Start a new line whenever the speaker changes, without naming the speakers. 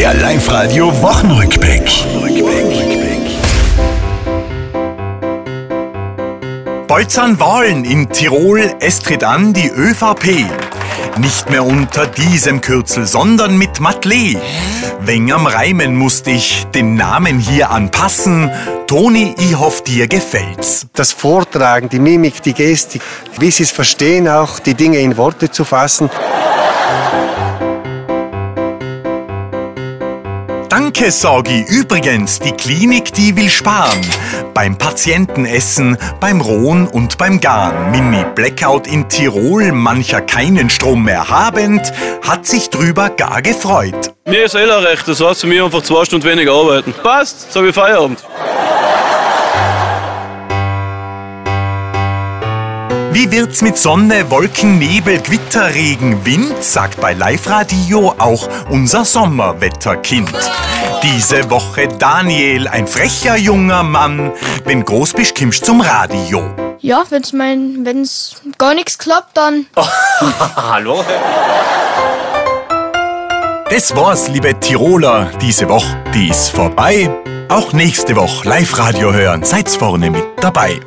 Der Live-Radio Wochenrückblick. Sind Wahlen in Tirol. Es tritt an die ÖVP. Nicht mehr unter diesem Kürzel, sondern mit Matlé. Wegen am Reimen musste ich den Namen hier anpassen. Toni, ich hoffe, dir gefällt's.
Das Vortragen, die Mimik, die Gestik, wie sie es verstehen, auch die Dinge in Worte zu fassen.
Danke, Sorgi. Übrigens, die Klinik, die will sparen. Beim Patientenessen, beim Rohen und beim Garn. Mini-Blackout in Tirol, mancher keinen Strom mehr habend, hat sich drüber gar gefreut.
Mir ist eh recht, das heißt für mich einfach zwei Stunden weniger arbeiten. Passt, so wie Feierabend.
Wie wird's mit Sonne, Wolken, Nebel, Gewitter, Regen, Wind? Sagt bei Live Radio auch unser Sommerwetterkind. Diese Woche Daniel, ein frecher junger Mann. Wenn groß bist, kommst zum Radio.
Ja, wenn's mein, wenn's gar nichts klappt, dann
Hallo?
Das war's, liebe Tiroler. Diese Woche, die ist vorbei. Auch nächste Woche Live Radio hören. Seid's vorne mit dabei.